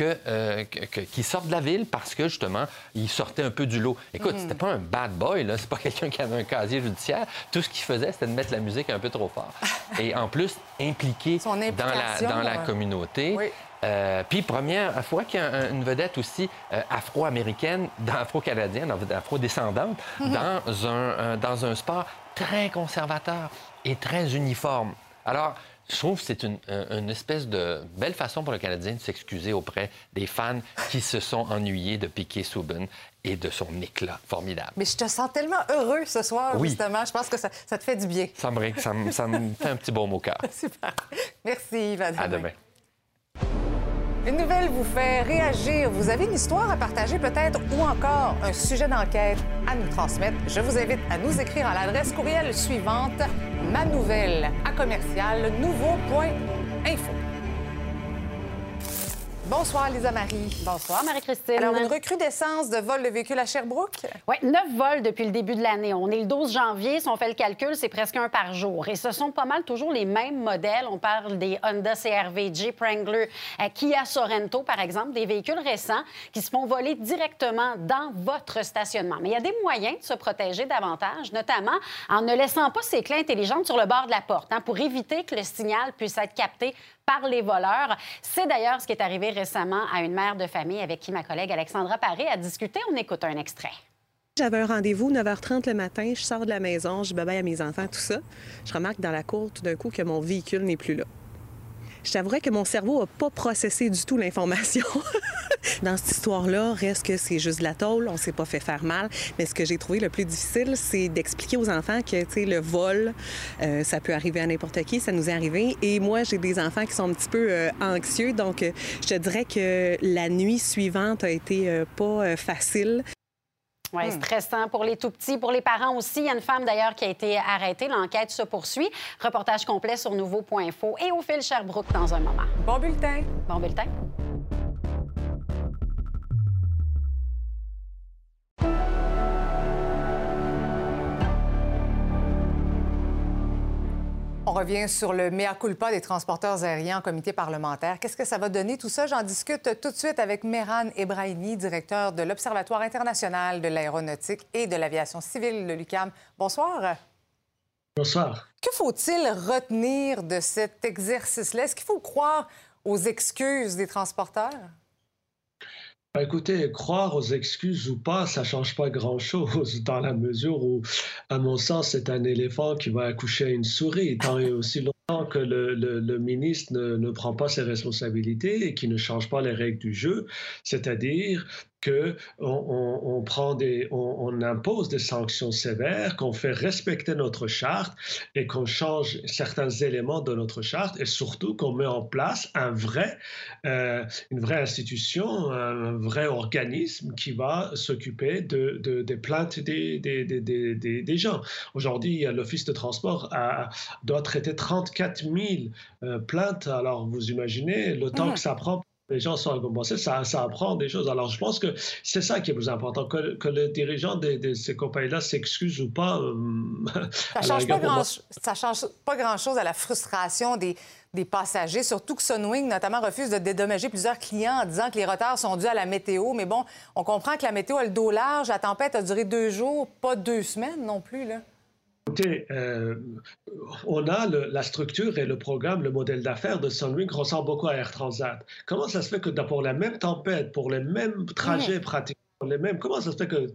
euh, que, qui sort de la ville parce que, justement, il sortait un peu du lot. Écoute, mm. c'était pas un bad boy, là. C'est pas [LAUGHS] quelqu'un qui avait un casier judiciaire. Tout ce qu'il faisait, c'était de mettre la musique un peu trop fort. [LAUGHS] Et en plus, impliqué dans la, dans la communauté. Euh, puis, première fois qu'il y a une vedette aussi euh, afro-américaine, afro-canadienne, afro-descendante, mm-hmm. dans, un, dans un sport très conservateur et très uniforme. Alors, je trouve que c'est une, espèce de belle façon pour le Canadien de s'excuser auprès des fans qui se sont ennuyés de Piquet Souben et de son éclat formidable. Mais je te sens tellement heureux ce soir, justement. Je pense que ça, te fait du bien. Ça me, ça, me, ça me [LAUGHS] fait un petit bon mot cœur. Super. Merci, Yves. À demain. Une nouvelle vous fait réagir. Vous avez une histoire à partager peut-être ou encore un sujet d'enquête à nous transmettre? Je vous invite à nous écrire à l'adresse courriel suivante ma nouvelle à commercial nouveau.info. Bonsoir, Lisa Marie. Bonsoir, Marie-Christine. Alors, une recrudescence de vols de véhicules à Sherbrooke? Oui, neuf vols depuis le début de l'année. On est le 12 janvier. Si on fait le calcul, c'est presque un par jour. Et ce sont pas mal toujours les mêmes modèles. On parle des Honda CRV, Jeep Wrangler, euh, Kia Sorento, par exemple, des véhicules récents qui se font voler directement dans votre stationnement. Mais il y a des moyens de se protéger davantage, notamment en ne laissant pas ses clés intelligentes sur le bord de la porte, hein, pour éviter que le signal puisse être capté par les voleurs. C'est d'ailleurs ce qui est arrivé récemment à une mère de famille avec qui ma collègue Alexandra Paré a discuté. On écoute un extrait. J'avais un rendez-vous 9h30 le matin, je sors de la maison, je bye à mes enfants, tout ça. Je remarque dans la cour tout d'un coup que mon véhicule n'est plus là je t'avouerais que mon cerveau n'a pas processé du tout l'information. [LAUGHS] Dans cette histoire-là, reste que c'est juste de la tôle, on s'est pas fait faire mal. Mais ce que j'ai trouvé le plus difficile, c'est d'expliquer aux enfants que, tu sais, le vol, euh, ça peut arriver à n'importe qui, ça nous est arrivé. Et moi, j'ai des enfants qui sont un petit peu euh, anxieux, donc euh, je te dirais que la nuit suivante a été pas facile. Oui, hmm. stressant pour les tout petits, pour les parents aussi. Il y a une femme d'ailleurs qui a été arrêtée. L'enquête se poursuit. Reportage complet sur nouveau.info et au fil Sherbrooke dans un moment. Bon bulletin. Bon bulletin. On revient sur le mea culpa des transporteurs aériens en comité parlementaire. Qu'est-ce que ça va donner tout ça? J'en discute tout de suite avec Mehran Ebrahimi, directeur de l'Observatoire international de l'aéronautique et de l'aviation civile de l'UCAM. Bonsoir. Bonsoir. Que faut-il retenir de cet exercice-là? Est-ce qu'il faut croire aux excuses des transporteurs? Bah, écoutez, croire aux excuses ou pas, ça change pas grand-chose [LAUGHS] dans la mesure où, à mon sens, c'est un éléphant qui va accoucher à une souris. Tant et aussi longtemps que le, ministre ne, ne, prend pas ses responsabilités et qui ne change pas les règles du jeu, c'est-à-dire qu'on on, prend des, on, impose des sanctions sévères, qu'on fait respecter notre charte et qu'on change certains éléments de notre charte et surtout qu'on met en place un vrai, euh, une vraie institution, un vrai organisme qui va s'occuper de, des plaintes des, des, des, des gens. Aujourd'hui, l'Office de transport a, doit traiter 34 000 euh, plaintes. Alors, vous imaginez le temps mmh. que ça prend les gens sont récompensés, ça, ça apprend des choses. Alors, je pense que c'est ça qui est plus important, que, que le dirigeant de, ces compagnies-là s'excuse ou pas. Euh, [LAUGHS] ça ne change, pas grand, change pas grand-chose à la frustration des, des passagers, surtout que Sunwing, notamment, refuse de dédommager plusieurs clients en disant que les retards sont dus à la météo. Mais bon, on comprend que la météo a le dos large, la tempête a duré deux jours, pas deux semaines non plus, là. Écoutez, euh, on a la structure et le programme, le modèle d'affaires de Sunwing ressemble beaucoup à Air Transat. Comment ça se fait que pour la même tempête, pour les mêmes trajets pratiques, les mêmes. Comment ça se fait que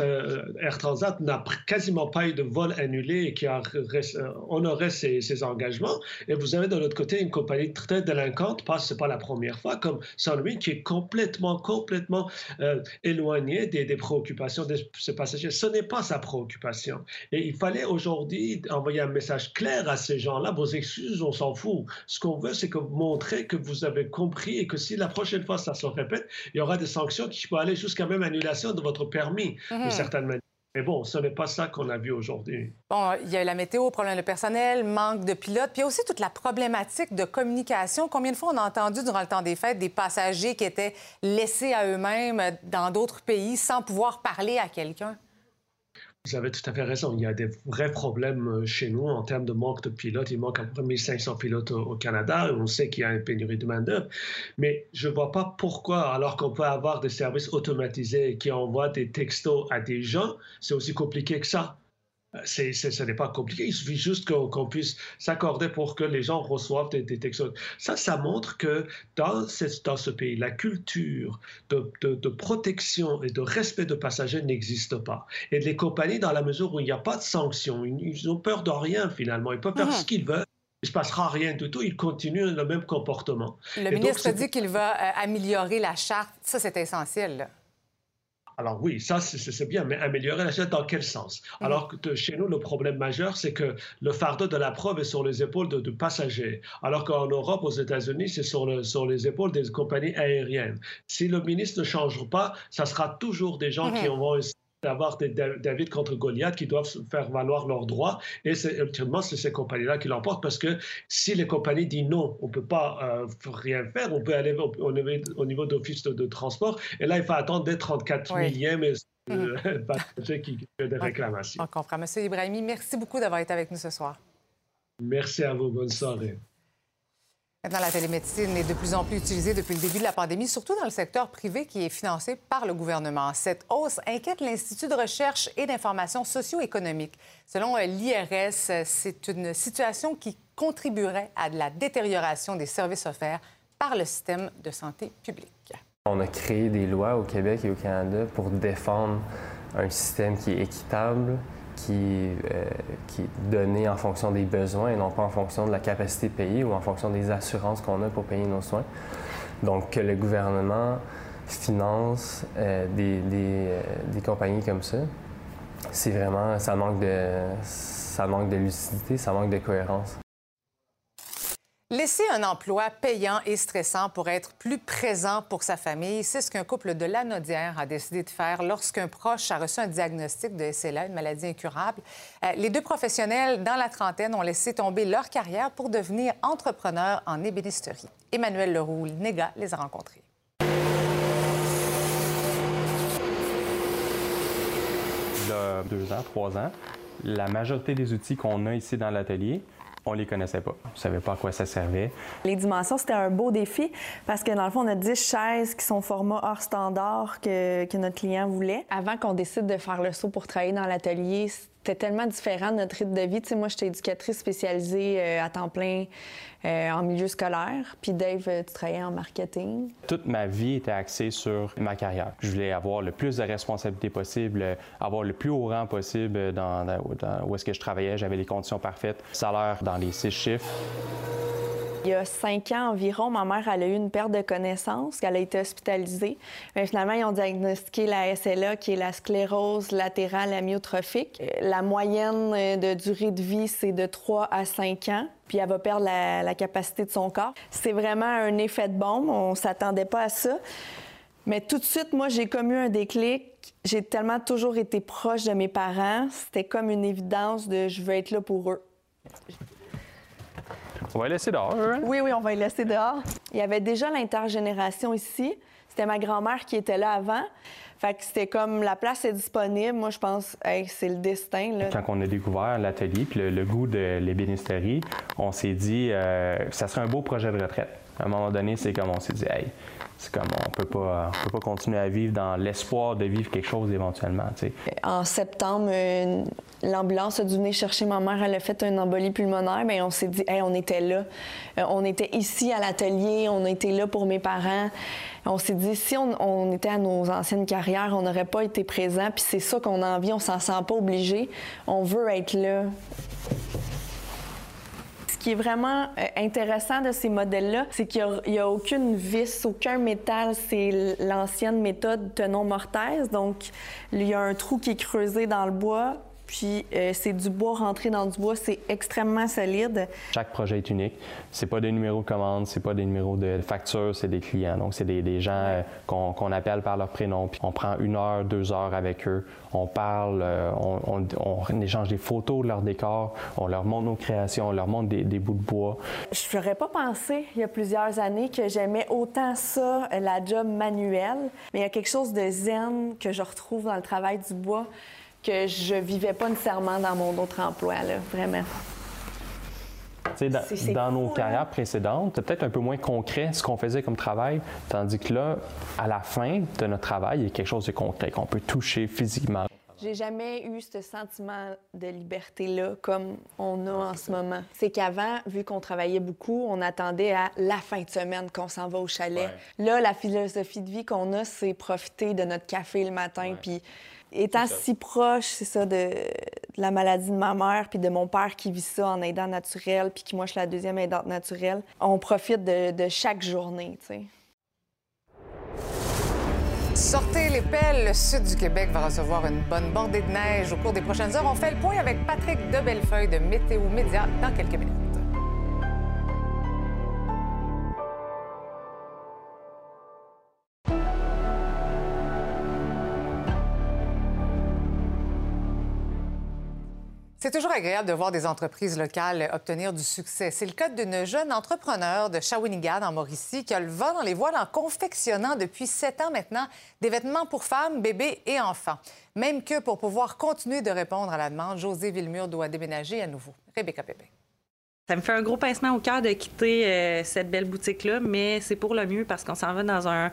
euh, Air Transat n'a quasiment pas eu de vol annulé et qui a euh, honoré ses, engagements? Et vous avez de l'autre côté une compagnie très délinquante, parce que ce pas la première fois, comme Sunwing, qui est complètement, complètement euh, éloignée des, des, préoccupations de ses passagers. Ce n'est pas sa préoccupation. Et il fallait aujourd'hui envoyer un message clair à ces gens-là. Vos excuses, on s'en fout. Ce qu'on veut, c'est que montrer que vous avez compris et que si la prochaine fois ça se répète, il y aura des sanctions qui peuvent aller jusqu'à même annulation de votre permis, de mhm. certaines manières. Mais bon, ce n'est pas ça qu'on a vu aujourd'hui. Bon, il y a la météo, problème de personnel, manque de pilotes, puis il y a aussi toute la problématique de communication. Combien de fois on a entendu durant le temps des fêtes des passagers qui étaient laissés à eux-mêmes dans d'autres pays sans pouvoir parler à quelqu'un? Vous avez tout à fait raison. Il y a des vrais problèmes euh, chez nous en termes de manque de pilotes. Il manque à peu près 1500 pilotes au, Canada. On sait qu'il y a une pénurie de main-d'œuvre. Mais je ne vois pas pourquoi, alors qu'on peut avoir des services automatisés qui envoient des textos à des gens, c'est aussi compliqué que ça ce n'est pas compliqué. Il suffit juste qu'on puisse s'accorder pour que les gens reçoivent des, textes. Ça, ça montre que dans, dans ce pays, la culture de, protection et de respect de passagers n'existe pas. Et les compagnies, dans la mesure où il n'y a pas de sanctions, ils, ont peur de rien finalement. Ils peuvent faire ce qu'ils veulent. Il ne se passera rien du tout. Ils continuent le même comportement. Le ministre dit qu'il va euh, améliorer la charte. Ça, c'est essentiel. Alors oui, ça c'est bien, mais améliorer la chaîne dans quel sens? Mm. Alors que chez nous, le problème majeur, c'est que le fardeau de la preuve est sur les épaules de, passagers, alors qu'en Europe, aux États-Unis, c'est sur, sur, les épaules des compagnies aériennes. Si le ministre ne change pas, ça sera toujours des gens qui mm-hmm. vont d'avoir des David contre Goliath qui doivent faire valoir leurs droits. Et c'est ultimement, c'est ces compagnies-là qui l'emportent parce que si les compagnies disent non, on ne peut pas euh, rien faire, on peut aller au, au niveau, d'office de, transport. Et là, il faut attendre des 34 millièmes et mmh. qui fait des réclamations. On comprend. Monsieur Ibrahimi, merci beaucoup d'avoir été avec nous ce soir. Merci à vous. Bonne soirée. Maintenant, la télémédecine est de plus en plus utilisée depuis le début de la pandémie, surtout dans le secteur privé qui est financé par le gouvernement. Cette hausse inquiète l'Institut de recherche et d'information socio-économique. Selon l'IRS, c'est une situation qui contribuerait à la détérioration des services offerts par le système de santé publique. On a créé des lois au Québec et au Canada pour défendre un système qui est équitable, qui, euh, qui est donné en fonction des besoins et non pas en fonction de la capacité de payer ou en fonction des assurances qu'on a pour payer nos soins. Donc, que le gouvernement finance euh, des, des, euh, des, compagnies comme ça, c'est vraiment, ça manque, de, ça manque de lucidité, ça manque de cohérence. Laisser un emploi payant et stressant pour être plus présent pour sa famille, c'est ce qu'un couple de Lanaudière a décidé de faire lorsqu'un proche a reçu un diagnostic de SLA, une maladie incurable. Euh, les deux professionnels dans la trentaine ont laissé tomber leur carrière pour devenir entrepreneurs en ébénisterie. Emmanuel Leroux, Néga, les a rencontrés. Il y a deux ans, trois ans, la majorité des outils qu'on a ici dans l'atelier, on les connaissait pas. On savait pas à quoi ça servait. Les dimensions, c'était un beau défi parce que dans le fond, on a 10 chaises qui sont format hors standard que, que notre client voulait. Avant qu'on décide de faire le saut pour travailler dans l'atelier, c'était tellement différent de notre rythme de vie. Tu sais, moi, j'étais éducatrice spécialisée euh, à temps plein euh, en milieu scolaire. Puis Dave, euh, tu travaillais en marketing. Toute ma vie était axée sur ma carrière. Je voulais avoir le plus de responsabilités possible, avoir le plus haut rang possible dans, où est-ce que je travaillais. J'avais les conditions parfaites, salaire dans les six chiffres. Il y a cinq ans environ, ma mère elle a eu une perte de connaissance, qu'elle a été hospitalisée. Mais finalement, ils ont diagnostiqué la SLA, qui est la sclérose latérale amyotrophique. La moyenne de durée de vie, c'est de 3 à 5 ans puis elle va perdre la, la capacité de son corps. C'est vraiment un effet de bombe. On s'attendait pas à ça. Mais tout de suite, moi, j'ai comme eu un déclic. J'ai tellement toujours été proche de mes parents. C'était comme une évidence de je veux être là pour eux. On va les laisser dehors. Hein? Oui, oui, on va les laisser dehors. Il y avait déjà l'intergénération ici. C'était ma grand-mère qui était là avant. Fait que c'était comme la place est disponible. Moi, je pense hey, c'est le destin. Quand on a découvert l'atelier puis le, goût de l'ébénisterie, on s'est dit euh, ça serait un beau projet de retraite. À un moment donné, c'est comme on s'est dit hey, c'est comme on peut pas, on peut pas continuer à vivre dans l'espoir de vivre quelque chose éventuellement. En septembre, l'ambulance a dû venir chercher ma mère. Elle a fait une embolie pulmonaire. mais on s'est dit, hey, on était là. Euh, on était ici à l'atelier. On était là pour mes parents. On s'est dit, si on, était à nos anciennes carrières, on n'aurait pas été présent. Puis c'est ça qu'on a envie. On s'en sent pas obligé. On veut être là qui est vraiment euh, intéressant de ces modèles-là, c'est qu'il n'y a, aucune vis, aucun métal. C'est l'ancienne méthode tenon-mortaise. Donc, il y a un trou qui est creusé dans le bois. Puis euh, c'est du bois rentré dans du bois, c'est extrêmement solide. Chaque projet est unique. C'est pas des numéros de commande, c'est pas des numéros de facture, c'est des clients. Donc c'est des, des, gens euh, qu'on appelle par leur prénom. Puis on prend une heure, deux heures avec eux. On parle, euh, on, on, échange des photos de leur décor, on leur montre nos créations, on leur montre des, des bouts de bois. Je n'aurais pas pensé il y a plusieurs années que j'aimais autant ça, la job manuelle. Mais il y a quelque chose de zen que je retrouve dans le travail du bois que je vivais pas nécessairement dans mon autre emploi, là, vraiment. Dans, dans nos carrières précédentes, c'est peut-être un peu moins concret ce qu'on faisait comme travail, tandis que là, à la fin de notre travail, il y a quelque chose de concret qu'on peut toucher physiquement. J'ai jamais eu ce sentiment de liberté-là comme on a en ce moment. C'est qu'avant, vu qu'on travaillait beaucoup, on attendait à la fin de semaine qu'on s'en va au chalet. Là, la philosophie de vie qu'on a, c'est profiter de notre café le matin, puis étant si proche, c'est ça, de, la maladie de ma mère, puis de mon père qui vit ça en aidant naturel, puis qui moi, je suis la deuxième aidante naturelle, on profite de, chaque journée, tu sais. Sortez les pelles, le sud du Québec va recevoir une bonne bordée de neige au cours des prochaines heures. On fait le point avec Patrick de Bellefeuille de Météo Média dans quelques minutes. C'est toujours agréable de voir des entreprises locales obtenir du succès. C'est le cas d'une jeune entrepreneur de Shawinigan, en Mauricie, qui a le vent dans les voiles en confectionnant depuis sept ans maintenant des vêtements pour femmes, bébés et enfants. Même que pour pouvoir continuer de répondre à la demande, José Villemur doit déménager à nouveau. Rebecca Pépé. Ça me fait un gros pincement au cœur de quitter euh, cette belle boutique-là, mais c'est pour le mieux parce qu'on s'en va dans un,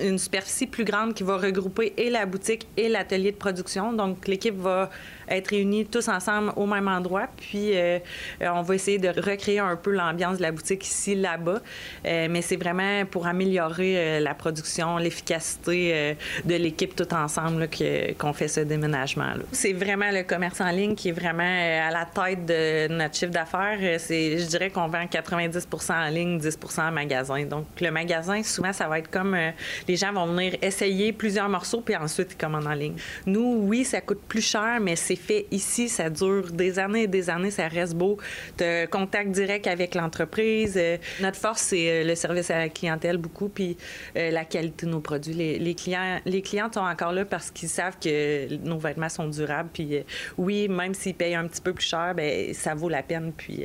une superficie plus grande qui va regrouper et la boutique et l'atelier de production. Donc, l'équipe va être réunis tous ensemble au même endroit. Puis, euh, euh, on va essayer de recréer un peu l'ambiance de la boutique ici, là-bas. Euh, mais c'est vraiment pour améliorer la production, l'efficacité de l'équipe tout ensemble qu'on fait ce déménagement. C'est vraiment le commerce en ligne qui est vraiment à la tête de notre chiffre d'affaires. Je dirais qu'on vend 90% en ligne, 10% en magasin. Donc, le magasin, souvent, ça va être comme les gens vont venir essayer plusieurs morceaux, puis ensuite, ils commandent en ligne. Nous, oui, ça coûte plus cher, mais c'est fait ici, ça dure des années et des années, ça reste beau. De contact direct avec l'entreprise. Euh, notre force, c'est euh, le service à la clientèle beaucoup, puis euh, la qualité de nos produits. Les, clients, les clients sont encore là parce qu'ils savent que nos vêtements sont durables. Puis oui, même s'ils payent un petit peu plus cher, ben ça vaut la peine. Puis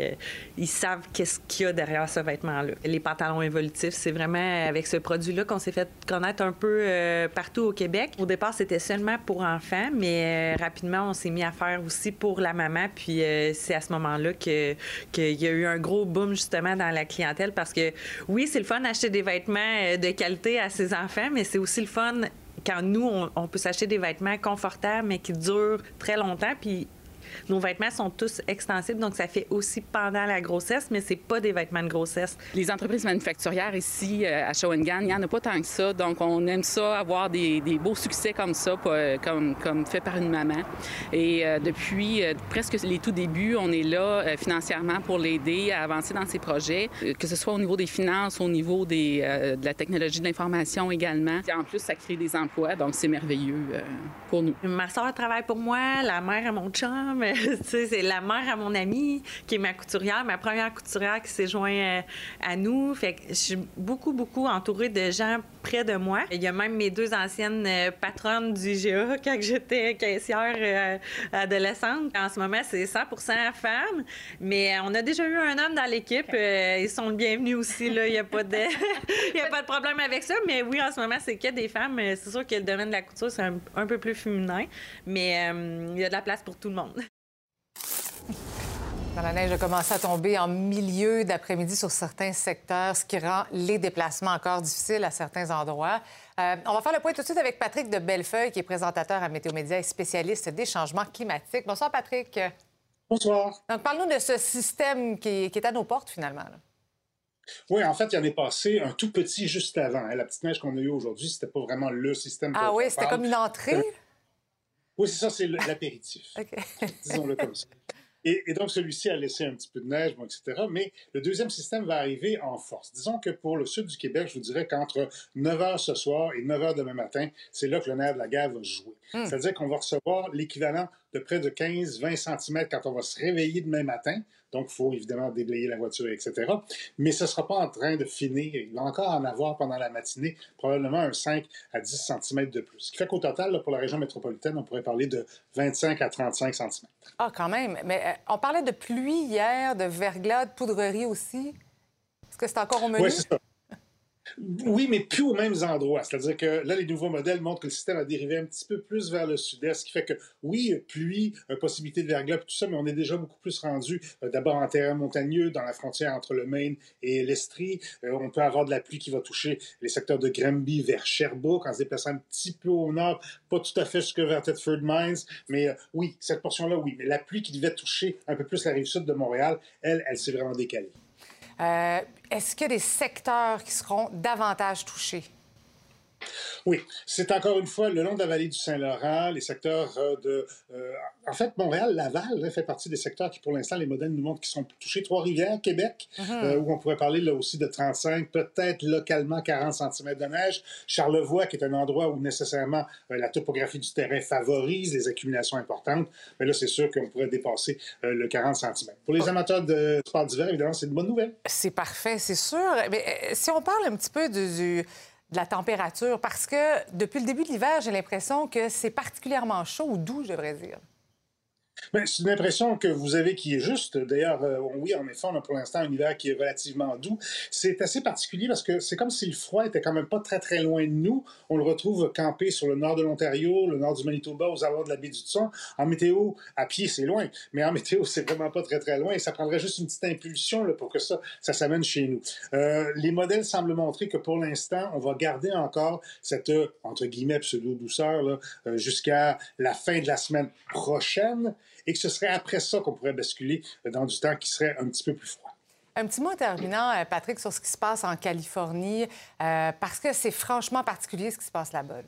ils savent qu'est-ce qu'il y a derrière ce vêtement-là. Les pantalons évolutifs, c'est vraiment avec ce produit-là qu'on s'est fait connaître un peu partout au Québec. Au départ, c'était seulement pour enfants, mais rapidement, on s'est mis à faire aussi pour la maman. Puis euh, c'est à ce moment-là qu'il y a eu un gros boom justement dans la clientèle parce que oui, c'est le fun d'acheter des vêtements euh, de qualité à ses enfants, mais c'est aussi le fun quand nous, on, peut s'acheter des vêtements confortables, mais qui durent très longtemps. Puis Nos vêtements sont tous extensibles, donc ça fait aussi pendant la grossesse, mais c'est pas des vêtements de grossesse. Les entreprises manufacturières ici euh, à Shawinigan, il n'y en a pas tant que ça, donc on aime ça, avoir des, beaux succès comme ça, comme, comme fait par une maman. Et euh, depuis euh, presque les tout débuts, on est là financièrement pour l'aider à avancer dans ses projets, que ce soit au niveau des finances, au niveau des, de la technologie de l'information également. Et en plus, ça crée des emplois, donc c'est merveilleux pour nous. Ma soeur travaille pour moi, la mère à mon chum, [LAUGHS] c'est la mère à mon amie qui est ma couturière, ma première couturière qui s'est jointe euh, à nous. Fait que je suis beaucoup, beaucoup entourée de gens près de moi. Il y a même mes deux anciennes euh, patronnes du GA quand j'étais caissière euh, adolescente. En ce moment, c'est 100 femmes, mais on a déjà eu un homme dans l'équipe. ils sont le bienvenus aussi. Il n'y a, pas de... [LAUGHS] a pas de problème avec ça. Mais oui, en ce moment, c'est que des femmes. C'est sûr que le domaine de la couture, c'est un, peu plus féminin, mais il y a de la place pour tout le monde. La neige a commencé à tomber en milieu d'après-midi sur certains secteurs, ce qui rend les déplacements encore difficiles à certains endroits. Euh, on va faire le point tout de suite avec Patrick de Bellefeuille, qui est présentateur à Météo Média et spécialiste des changements climatiques. Bonsoir, Patrick. Bonsoir. Donc, parle-nous de ce système qui, est à nos portes, finalement. Oui, en fait, il y en est passé un tout petit juste avant. Hein. La petite neige qu'on a eue aujourd'hui, c'était pas vraiment le système. Ah oui, c'était comme une entrée? Oui, c'est ça, c'est [LAUGHS] l'apéritif. Disons-le comme ça. Et, donc, celui-ci a laissé un petit peu de neige, bon, etc. Mais le deuxième système va arriver en force. Disons que pour le sud du Québec, je vous dirais qu'entre 9 h ce soir et 9 h demain matin, c'est là que le nerf de la guerre va jouer. Hmm. C'est-à-dire qu'on va recevoir l'équivalent de près de 15-20 cm quand on va se réveiller demain matin. Donc, il faut évidemment déblayer la voiture, etc. Mais ce ne sera pas en train de finir. Il va encore en avoir pendant la matinée, probablement un 5 à 10 cm de plus. Ce qui fait qu'au total, pour la région métropolitaine, on pourrait parler de 25 à 35 cm. Ah, quand même. Mais euh, on parlait de pluie hier, de verglas, de poudrerie aussi. Est-ce que c'est encore au menu? Oui, c'est ça. Oui, mais plus aux mêmes endroits. C'est-à-dire que là, les nouveaux modèles montrent que le système a dérivé un petit peu plus vers le sud-est, ce qui fait que, oui, pluie, euh, possibilité de verglas, tout ça, mais on est déjà beaucoup plus rendu euh, d'abord en terrain montagneux, dans la frontière entre le Maine et l'Estrie. Euh, on peut avoir de la pluie qui va toucher les secteurs de Granby vers Sherbrooke, en se déplaçant un petit peu au nord, pas tout à fait jusque vers Thetford Mines, mais oui, cette portion-là, oui. Mais la pluie qui devait toucher un peu plus la rive sud de Montréal, elle, elle s'est vraiment décalée. Euh, est-ce qu'il y a des secteurs qui seront davantage touchés? Oui, c'est encore une fois le long de la vallée du Saint-Laurent, les secteurs euh, de... Euh, en fait, Montréal, Laval fait partie des secteurs qui, pour l'instant, les modèles nous montrent qui sont touchés. Trois-Rivières, Québec, mhm. euh, où on pourrait parler là aussi de 35, peut-être localement 40 cm de neige. Charlevoix, qui est un endroit où nécessairement la topographie du terrain favorise les accumulations importantes. Mais là, c'est sûr qu'on pourrait dépasser le 40 cm. Pour les amateurs de sport d'hiver, évidemment, c'est une bonne nouvelle. C'est parfait, c'est sûr. Mais si on parle un petit peu du de la température? Parce que depuis le début de l'hiver, j'ai l'impression que c'est particulièrement chaud ou doux, je devrais dire. Ben, c'est une impression que vous avez qui est juste. D'ailleurs, euh, oui, en effet, on a pour l'instant un hiver qui est relativement doux. C'est assez particulier parce que c'est comme si le froid était quand même pas très très loin de nous. On le retrouve campé sur le nord de l'Ontario, le nord du Manitoba, aux abords de la baie du Tson. En météo, à pied, c'est loin, mais en météo, c'est vraiment pas très très loin. Et ça prendrait juste une petite impulsion là, pour que ça, ça s'amène chez nous. Euh, les modèles semblent montrer que pour l'instant, on va garder encore cette entre guillemets pseudo douceur euh, jusqu'à la fin de la semaine prochaine et que ce serait après ça qu'on pourrait basculer dans du temps qui serait un petit peu plus froid. Un petit mot terminant, euh, Patrick, sur ce qui se passe en Californie, euh, parce que c'est franchement particulier ce qui se passe là-bas.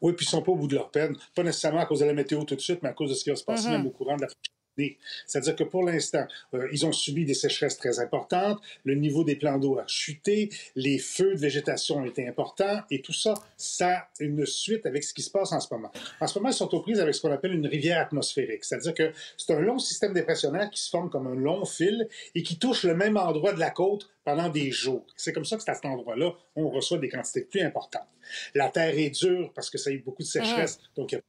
Oui, puis ils sont pas au bout de leur peine. Pas nécessairement à cause de la météo tout de suite, mais à cause de ce qui va se passer mm-hmm. même au courant de la c'est-à-dire que pour l'instant, euh, ils ont subi des sécheresses très importantes, le niveau des plans d'eau a chuté, les feux de végétation ont été importants, et tout ça, ça a une suite avec ce qui se passe en ce moment. En ce moment, ils sont aux prises avec ce qu'on appelle une rivière atmosphérique, c'est-à-dire que c'est un long système dépressionnaire qui se forme comme un long fil et qui touche le même endroit de la côte pendant des jours. C'est comme ça que c'est à cet endroit-là, on reçoit des quantités plus importantes. La terre est dure parce que ça a eu beaucoup de sécheresse, mmh. donc il y a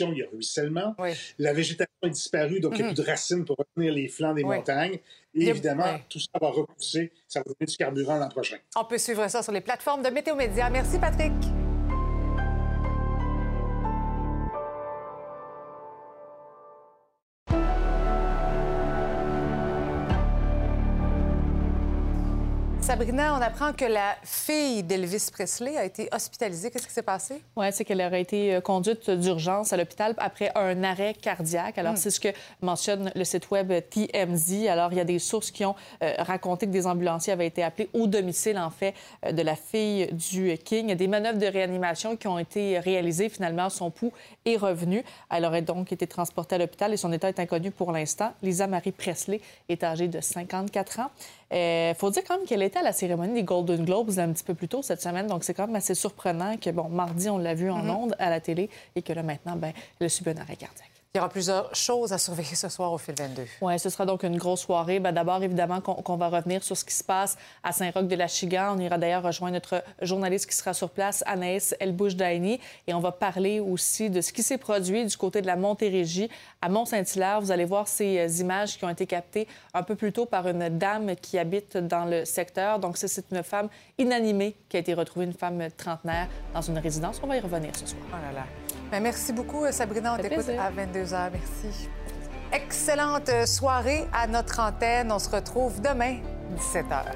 il y a ruissellement. La végétation est disparue, donc il n'y a mhm. plus de racines pour retenir les flancs des montagnes. Et évidemment, tout ça va repousser, ça va donner du carburant l'an prochain. On peut suivre ça sur les plateformes de Météo Média. Merci, Patrick. Sabrina, on apprend que la fille d'Elvis Presley a été hospitalisée. Qu'est-ce qui s'est passé? Oui, c'est qu'elle aurait été euh, conduite d'urgence à l'hôpital après un arrêt cardiaque. Alors, Hmm. c'est ce que mentionne le site web TMZ. Alors, il y a des sources qui ont euh, raconté que des ambulanciers avaient été appelés au domicile, en fait, euh, de la fille du King. Il y a des manœuvres de réanimation qui ont été réalisées. Finalement, son pouls est revenu. Elle aurait donc été transportée à l'hôpital et son état est inconnu pour l'instant. Lisa Marie Presley est âgée de 54 ans. Il faut dire quand même qu'elle était à la cérémonie des Golden Globes un petit peu plus tôt cette semaine, donc c'est quand même assez surprenant que, bon, mardi, on l'a vu en ondes à la télé et que là, maintenant, ben, elle a subi un arrêt cardiaque. Il y aura plusieurs choses à surveiller ce soir au fil 22. Oui, ce sera donc une grosse soirée. Ben, D'abord, évidemment, qu'on va revenir sur ce qui se passe à Saint-Roch-de-la-Chigan. On ira d'ailleurs rejoindre notre journaliste qui sera sur place, Anaïs Elbouche-Daini, et on va parler aussi de ce qui s'est produit du côté de la Montérégie à Mont-Saint-Hilaire. Vous allez voir ces euh, images qui ont été captées un peu plus tôt par une dame qui habite dans le secteur. Donc, c'est une femme inanimée qui a été retrouvée, une femme trentenaire, dans une résidence. On va y revenir ce soir. Oh là là. Ben, merci beaucoup, Sabrina. On t'écoute à 22h. Merci. Excellente soirée à notre antenne. On se retrouve demain, 17h.